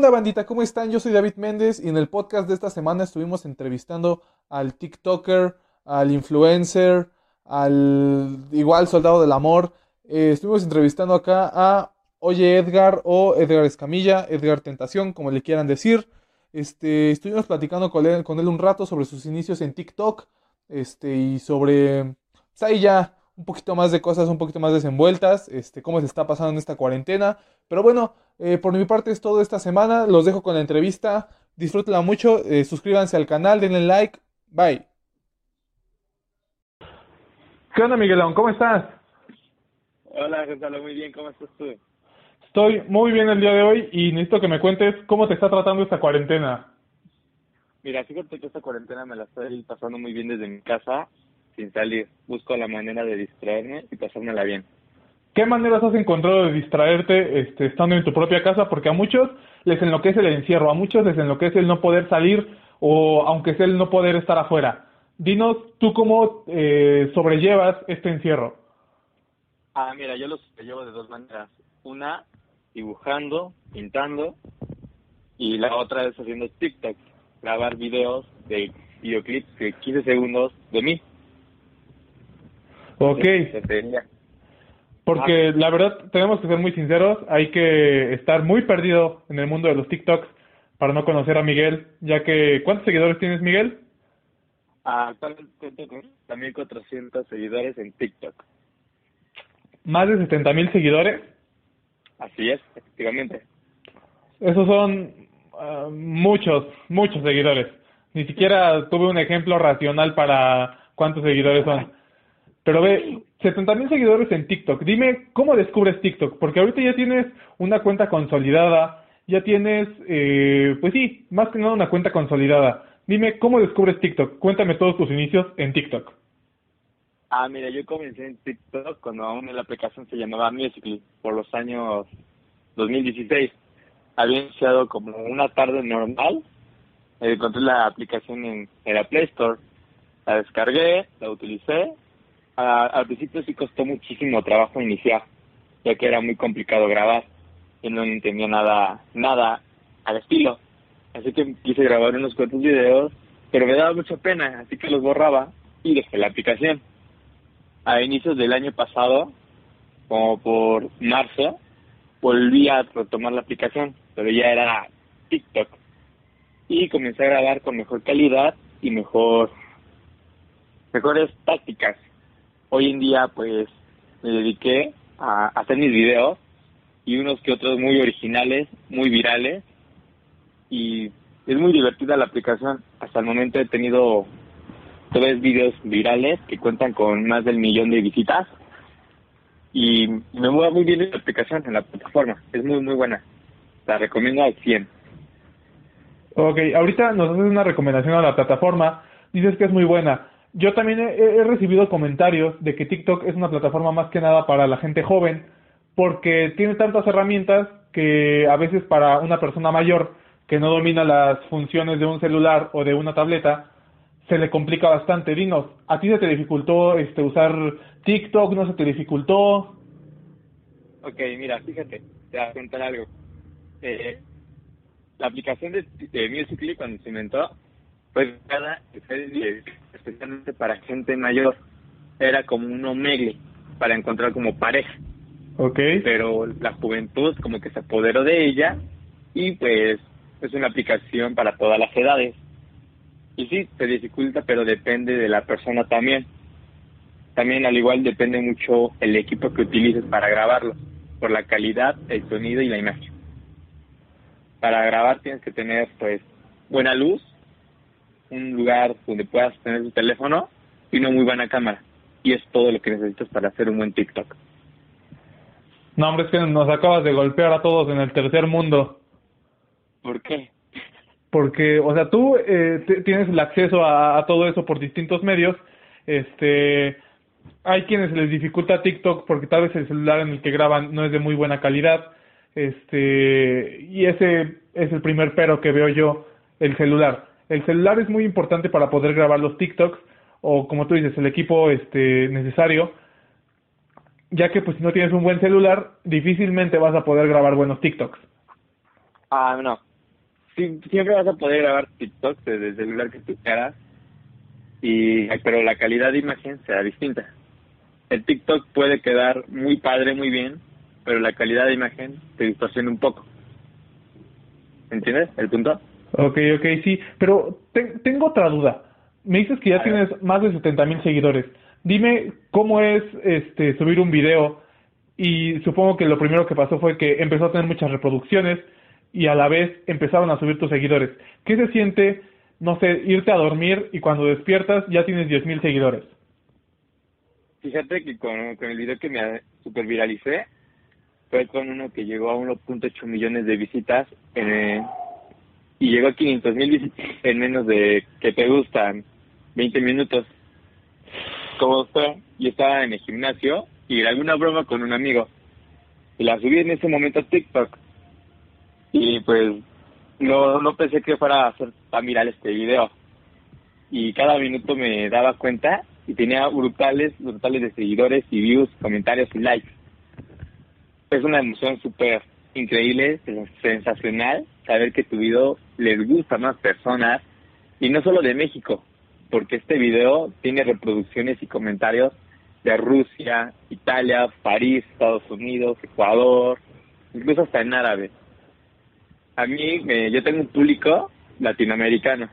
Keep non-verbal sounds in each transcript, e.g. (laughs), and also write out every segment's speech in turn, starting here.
onda, bandita? ¿Cómo están? Yo soy David Méndez y en el podcast de esta semana estuvimos entrevistando al TikToker, al influencer, al igual soldado del amor. Eh, estuvimos entrevistando acá a Oye Edgar o Edgar Escamilla, Edgar Tentación, como le quieran decir. Este, estuvimos platicando con él, un rato sobre sus inicios en TikTok este, y sobre, pues ya un poquito más de cosas, un poquito más desenvueltas, este, cómo se está pasando en esta cuarentena. Pero bueno, eh, por mi parte es todo esta semana. Los dejo con la entrevista. Disfrútenla mucho. Eh, suscríbanse al canal, denle like. Bye. ¿Qué onda, Miguelón? ¿Cómo estás? Hola, Gonzalo. Muy bien. ¿Cómo estás tú? Estoy muy bien el día de hoy y necesito que me cuentes cómo te está tratando esta cuarentena. Mira, fíjate que esta cuarentena me la estoy pasando muy bien desde mi casa, sin salir. Busco la manera de distraerme y pasármela bien. ¿Qué maneras has encontrado de distraerte este, estando en tu propia casa? Porque a muchos les enloquece el encierro, a muchos les enloquece el no poder salir o aunque sea el no poder estar afuera. Dinos tú cómo eh, sobrellevas este encierro. Ah, mira, yo lo sobrellevo de dos maneras. Una, dibujando, pintando, y la otra es haciendo TikTok, grabar videos de videoclips de 15 segundos de mí. Ok. Porque ah. la verdad, tenemos que ser muy sinceros, hay que estar muy perdido en el mundo de los TikToks para no conocer a Miguel, ya que ¿cuántos seguidores tienes, Miguel? Actualmente tengo 400 seguidores en TikTok. ¿Más de 70 mil seguidores? Así es, efectivamente. Esos son ah, muchos, muchos seguidores. Ni siquiera tuve un ejemplo racional para cuántos seguidores son. Pero ve, 70 mil seguidores en TikTok. Dime, ¿cómo descubres TikTok? Porque ahorita ya tienes una cuenta consolidada, ya tienes, eh, pues sí, más que nada una cuenta consolidada. Dime, ¿cómo descubres TikTok? Cuéntame todos tus inicios en TikTok. Ah, mira, yo comencé en TikTok cuando aún la aplicación se llamaba Musical.ly, por los años 2016. Había iniciado como una tarde normal, encontré la aplicación en, en la Play Store, la descargué, la utilicé al principio sí costó muchísimo trabajo iniciar, ya que era muy complicado grabar. y no entendía nada, nada al estilo. Así que quise grabar unos cuantos videos, pero me daba mucha pena, así que los borraba y dejé la aplicación. A inicios del año pasado, como por marzo, volví a retomar la aplicación, pero ya era TikTok. Y comencé a grabar con mejor calidad y mejor mejores tácticas hoy en día pues me dediqué a hacer mis videos y unos que otros muy originales, muy virales y es muy divertida la aplicación. Hasta el momento he tenido tres videos virales que cuentan con más del millón de visitas y me mueve muy bien la aplicación en la plataforma. Es muy, muy buena. La recomiendo al 100. Ok, ahorita nos haces una recomendación a la plataforma. Dices que es muy buena. Yo también he, recibido comentarios de que TikTok es una plataforma más que nada para la gente joven, porque tiene tantas herramientas que a veces para una persona mayor que no domina las funciones de un celular o de una tableta, se le complica bastante. Dinos, ¿a ti se te dificultó este usar TikTok? ¿No se te dificultó? Ok, mira, fíjate, te voy a contar algo. Eh, la aplicación de, de Musical.ly cuando se inventó fue cada especialmente para gente mayor. Era como un omegle para encontrar como pareja. Ok. Pero la juventud como que se apoderó de ella y pues es una aplicación para todas las edades. Y sí, se dificulta, pero depende de la persona también. También al igual depende mucho el equipo que utilices para grabarlo, por la calidad, el sonido y la imagen. Para grabar tienes que tener pues buena luz, un lugar donde puedas tener tu teléfono y una muy buena cámara. Y es todo lo que necesitas para hacer un buen TikTok. No, hombre, es que nos acabas de golpear a todos en el tercer mundo. ¿Por qué? Porque, o sea, tú eh, tienes el acceso a, todo eso por distintos medios. Este, hay quienes les dificulta TikTok porque tal vez el celular en el que graban no es de muy buena calidad. Este, y ese es el primer pero que veo yo, el celular el celular es muy importante para poder grabar los TikToks o como tú dices, el equipo este necesario, ya que pues si no tienes un buen celular, difícilmente vas a poder grabar buenos TikToks. Ah, no, siempre vas a poder grabar TikTok desde el celular que tú quieras, y, pero la calidad de imagen será distinta. El TikTok puede quedar muy padre, muy bien, pero la calidad de imagen te distorsiona un poco. ¿Entiendes el punto? Ok, ok, sí, pero tengo otra duda. Me dices que ya tienes más de 70 mil seguidores. Dime cómo es este subir un video y supongo que lo primero que pasó fue que empezó a tener muchas reproducciones y a la vez empezaron a subir tus seguidores. ¿Qué se siente, no sé, irte a dormir y cuando despiertas ya tienes 10 mil seguidores? Fíjate que con, el video que me super viralicé fue con uno que llegó a 1.8 millones de visitas eh, y llegó a 500 mil en menos de que te gustan 20 minutos. Como fue, yo estaba en el gimnasio y grabé una broma con un amigo y la subí en ese momento a TikTok y pues no, no pensé que fuera a ser tan viral este video. Y cada minuto me daba cuenta y tenía brutales, brutales de seguidores y views, comentarios y likes. Es una emoción súper increíble, sensacional, saber que tu video les gusta a más personas y no solo de México, porque este video tiene reproducciones y comentarios de Rusia, Italia, París, Estados Unidos, Ecuador, incluso hasta en árabe a mí, yo tengo un público latinoamericano.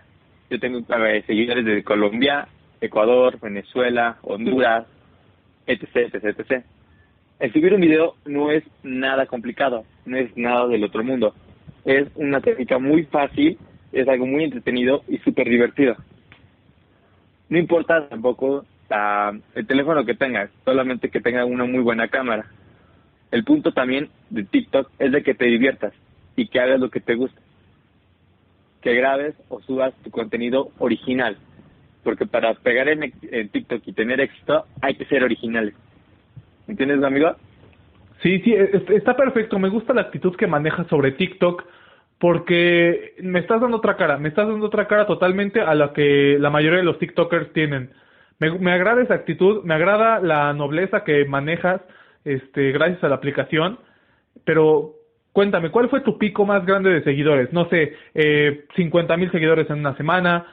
Yo tengo seguidores de Colombia, Ecuador, Venezuela, Honduras, etc, etc, etc. Subir un video no es nada complicado, no es nada del otro mundo. Es una técnica muy fácil, es algo muy entretenido y súper divertido. No importa tampoco el teléfono que tengas, solamente que tenga una muy buena cámara. El punto también de TikTok es de que te diviertas y que hagas lo que te gusta. Que grabes o subas tu contenido original. Porque para pegar en, TikTok y tener éxito hay que ser originales. ¿Entiendes, amigo? Sí, sí, está perfecto. Me gusta la actitud que manejas sobre TikTok porque me estás dando otra cara. Me estás dando otra cara totalmente a la que la mayoría de los TikTokers tienen. Me, agrada esa actitud, me agrada la nobleza que manejas este, gracias a la aplicación, pero Cuéntame, ¿cuál fue tu pico más grande de seguidores? No sé, eh, 50 mil seguidores en una semana.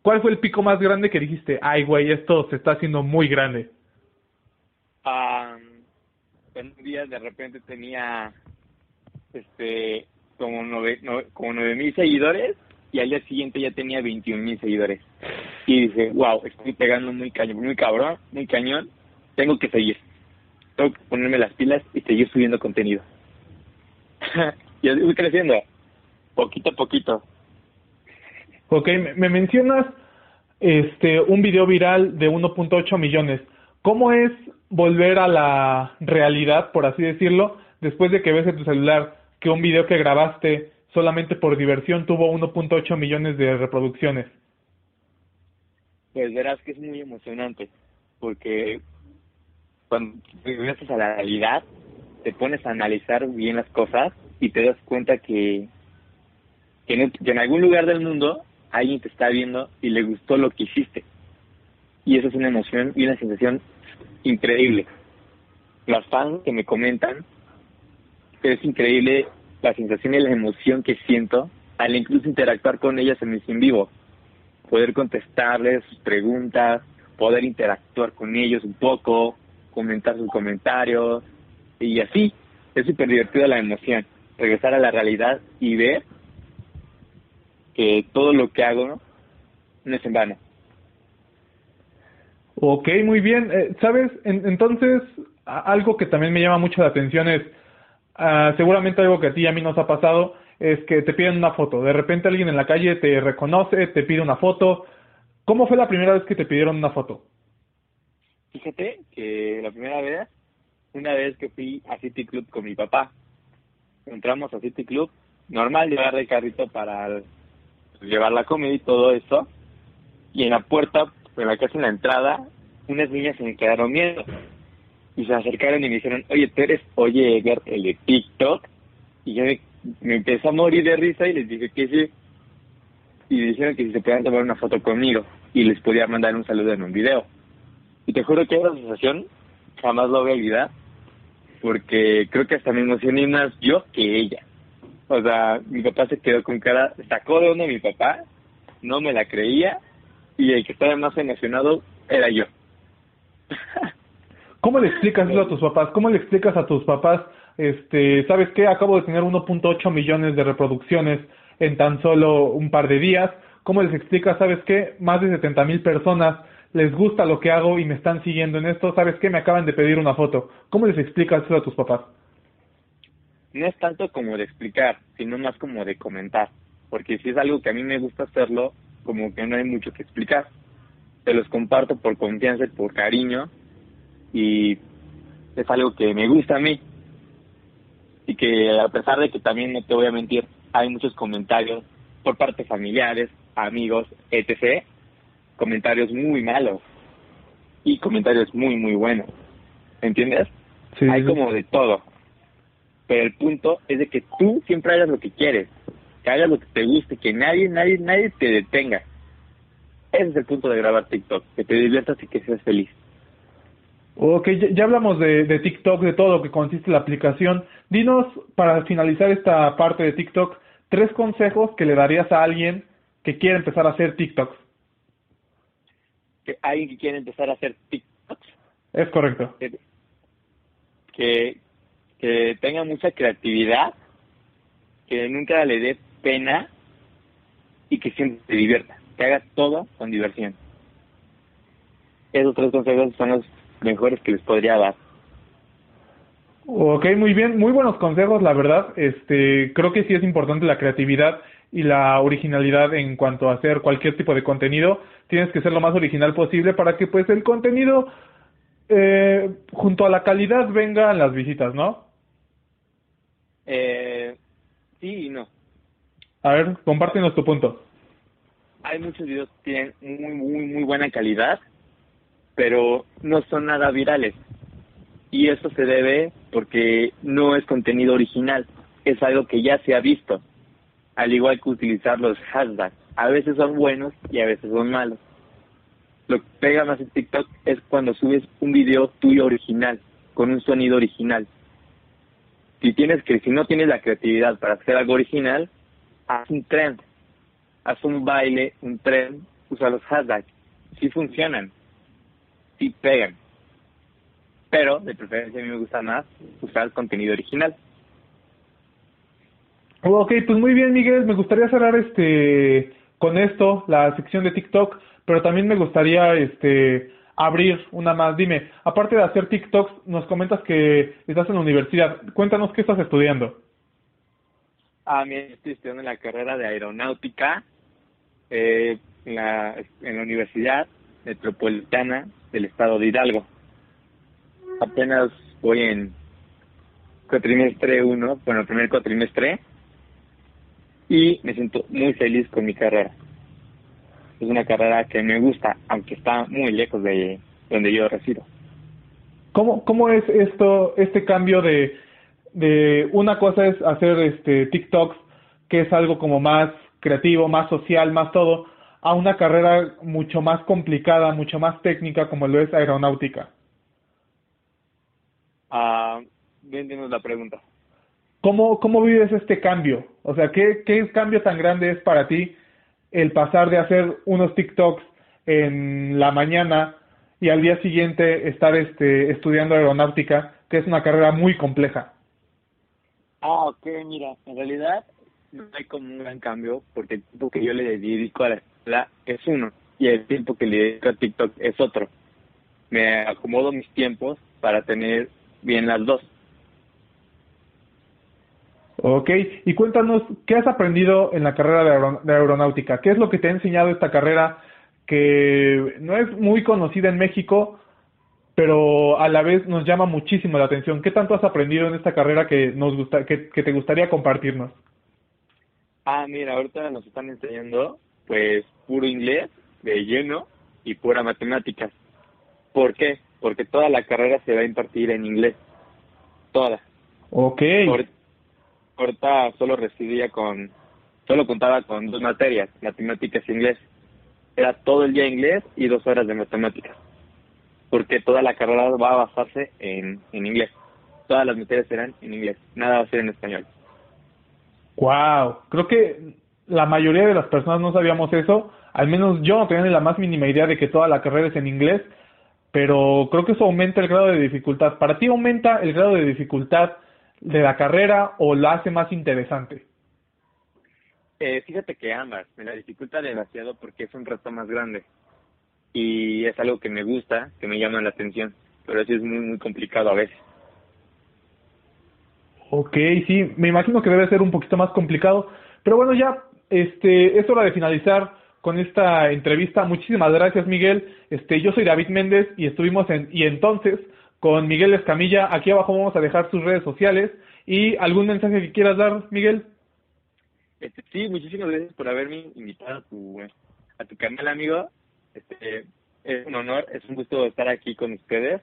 ¿Cuál fue el pico más grande que dijiste, ay, güey, esto se está haciendo muy grande? En un día de repente tenía este como nueve, como nueve mil seguidores y al día siguiente ya tenía 21 mil seguidores. Y dije, wow, estoy pegando muy cañón, muy cabrón, muy cañón, tengo que seguir. Tengo que ponerme las pilas y seguir subiendo contenido. (laughs) y voy creciendo, poquito a poquito. Ok, me mencionas este un video viral de 1.8 millones. ¿Cómo es volver a la realidad, por así decirlo, después de que ves en tu celular que un video que grabaste solamente por diversión tuvo 1.8 millones de reproducciones? Pues verás que es muy emocionante, porque cuando regresas a la realidad, te pones a analizar bien las cosas y te das cuenta que, que, en, algún lugar del mundo alguien te está viendo y le gustó lo que hiciste. Y eso es una emoción y una sensación increíble. Las fans que me comentan es increíble la sensación y la emoción que siento al incluso interactuar con ellas en mi en vivo. Poder contestarles sus preguntas, poder interactuar con ellos un poco, comentar sus comentarios, y así es súper divertido la emoción, regresar a la realidad y ver que todo lo que hago no es en vano. Ok, muy bien. Eh, ¿Sabes? entonces, algo que también me llama mucho la atención es, ah, seguramente algo que a ti y a mí nos ha pasado, es que te piden una foto. De repente alguien en la calle te reconoce, te pide una foto. ¿Cómo fue la primera vez que te pidieron una foto? Fíjate que la primera vez una vez que fui a City Club con mi papá. Entramos a City Club, normal llevar el carrito para llevar la comida y todo eso. Y en la puerta, en la casa en la entrada, unas niñas se me quedaron miedo. Y se acercaron y me dijeron, oye, tú eres Oye Edgar, el de TikTok. Y yo me, me empecé a morir de risa y les dije que sí. Y me dijeron que si se podían tomar una foto conmigo y les podía mandar un saludo en un video. Y te juro que esa sensación jamás lo voy a olvidar porque creo que hasta me emocioné más yo que ella. O sea, mi papá se quedó con cara, sacó de onda a mi papá, no me la creía, y el que estaba más emocionado era yo. (laughs) ¿Cómo le explicas eso a tus papás? ¿Cómo le explicas a tus papás, este, sabes qué, acabo de tener 1.8 millones de reproducciones en tan solo un par de días? ¿Cómo les explicas, sabes qué, más de 70 mil personas les gusta lo que hago y me están siguiendo en esto? ¿Sabes qué, me acaban de pedir una foto? ¿Cómo les explicas eso a tus papás? No es tanto como de explicar, sino más como de comentar. Porque si es algo que a mí me gusta hacerlo, como que no hay mucho que explicar. Te los comparto por confianza y por cariño y es algo que me gusta a mí. Y que a pesar de que también no te voy a mentir, hay muchos comentarios por parte familiares, amigos, etc. Comentarios muy malos y comentarios muy, muy buenos. ¿Entiendes? hay como de todo. Pero el punto es de que tú siempre hagas lo que quieres, que hagas lo que te guste, que nadie, nadie, nadie te detenga. Ese es el punto de grabar TikTok, que te diviertas y que seas feliz. Ok, ya, hablamos de, de, TikTok, de todo lo que consiste la aplicación. Dinos, para finalizar esta parte de TikTok, tres consejos que le darías a alguien que quiere empezar a hacer TikToks. ¿Que ¿Alguien que quiere empezar a hacer TikToks? Es correcto. Que, que tenga mucha creatividad, que nunca le dé pena y que siempre se divierta, que haga todo con diversión. Esos tres consejos son los mejores que les podría dar. Ok, muy bien, muy buenos consejos, la verdad. Este, creo que sí es importante la creatividad y la originalidad en cuanto a hacer cualquier tipo de contenido. Tienes que ser lo más original posible para que pues el contenido eh, junto a la calidad vengan las visitas, ¿no? Eh, sí y no. A ver, compártenos tu punto. Hay muchos videos que tienen muy, muy, muy buena calidad pero no son nada virales. Y eso se debe porque no es contenido original, es algo que ya se ha visto, al igual que utilizar los hashtags. A veces son buenos y a veces son malos. Lo que pega más en TikTok es cuando subes un video tuyo original, con un sonido original. Si tienes que, si no tienes la creatividad para hacer algo original, haz un trend, haz un baile, un trend, usa los hashtags, sí funcionan sí pegan. Pero de preferencia a mí me gusta más usar contenido original. Ok, pues muy bien Miguel, me gustaría cerrar este con esto la sección de TikTok, pero también me gustaría este abrir una más. Dime, aparte de hacer TikToks, nos comentas que estás en la universidad. Cuéntanos qué estás estudiando. Ah, mira, estoy estudiando la carrera de aeronáutica eh, en, la, en la Universidad Metropolitana del estado de Hidalgo. Apenas voy en cuatrimestre uno, bueno, el primer cuatrimestre, y me siento muy feliz con mi carrera. Es una carrera que me gusta, aunque está muy lejos de donde yo resido. ¿Cómo, cómo es esto, este cambio de, de una cosa es hacer este TikToks, que es algo como más creativo, más social, más todo, a una carrera mucho más complicada, mucho más técnica como lo es aeronáutica? Ah, bien tienes la pregunta. ¿Cómo, ¿Cómo vives este cambio? O sea, ¿qué, ¿qué cambio tan grande es para ti el pasar de hacer unos TikToks en la mañana y al día siguiente estar este, estudiando aeronáutica, que es una carrera muy compleja? Ah, ok, mira, en realidad no hay como un gran cambio porque el tiempo que yo le dedico a la es uno y el tiempo que le dedico a TikTok es otro. Me acomodo mis tiempos para tener bien las dos. Ok, y cuéntanos, ¿qué has aprendido en la carrera de, aeronáutica? ¿Qué es lo que te ha enseñado esta carrera que no es muy conocida en México, pero a la vez nos llama muchísimo la atención? ¿Qué tanto has aprendido en esta carrera que, nos gusta, que, que te gustaría compartirnos? Ah, mira, ahorita nos están enseñando pues puro inglés de lleno y pura matemáticas. ¿Por qué? Porque toda la carrera se va a impartir en inglés. Toda. Ok. Ahorita solo residía con, solo contaba con dos materias, matemáticas e inglés. Era todo el día inglés y dos horas de matemáticas. Porque toda la carrera va a basarse en, en inglés. Todas las materias serán en inglés. Nada va a ser en español. Wow, creo que la mayoría de las personas no sabíamos eso. Al menos yo no tenía ni la más mínima idea de que toda la carrera es en inglés, pero creo que eso aumenta el grado de dificultad. ¿Para ti aumenta el grado de dificultad de la carrera o la hace más interesante? Eh, fíjate que ambas. Me la dificulta demasiado porque es un reto más grande. Y es algo que me gusta, que me llama la atención. Pero sí es muy, muy complicado a veces. Ok, sí, me imagino que debe ser un poquito más complicado. Pero bueno, ya este, es hora de finalizar con esta entrevista. Muchísimas gracias, Miguel. Este, yo soy David Méndez y estuvimos en y entonces con Miguel Escamilla. Aquí abajo vamos a dejar sus redes sociales y algún mensaje que quieras dar, Miguel. Este, sí, muchísimas gracias por haberme invitado a tu, a tu canal, amigo. Este, es un honor, es un gusto estar aquí con ustedes.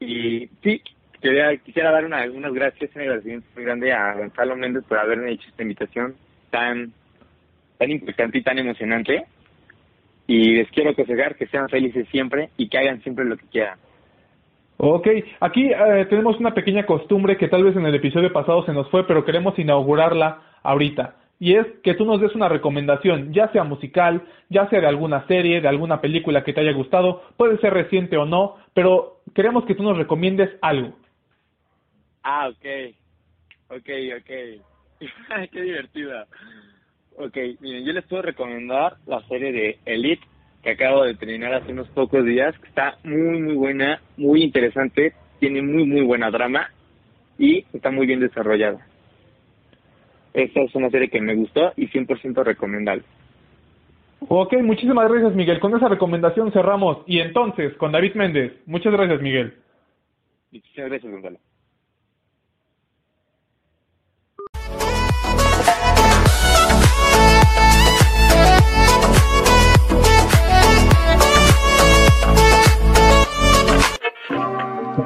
Y sí, quería, quisiera dar una, unas gracias, un agradecimiento muy grande a Gonzalo Méndez por haberme hecho esta invitación tan, tan importante y tan emocionante. Y les quiero aconsejar que sean felices siempre y que hagan siempre lo que quieran. Ok, aquí eh, tenemos una pequeña costumbre que tal vez en el episodio pasado se nos fue, pero queremos inaugurarla ahorita. Y es que tú nos des una recomendación, ya sea musical, ya sea de alguna serie, de alguna película que te haya gustado, puede ser reciente o no, pero queremos que tú nos recomiendes algo. Ah, ok. Ok, ok. (laughs) Qué divertida. Ok, miren, yo les puedo recomendar la serie de Elite que acabo de terminar hace unos pocos días, que está muy, muy buena, muy interesante, tiene muy, muy buena drama y está muy bien desarrollada esta es una serie que me gustó y 100% recomendable. Ok, muchísimas gracias Miguel. Con esa recomendación cerramos. Y entonces, con David Méndez. Muchas gracias Miguel. Muchas gracias Gonzalo.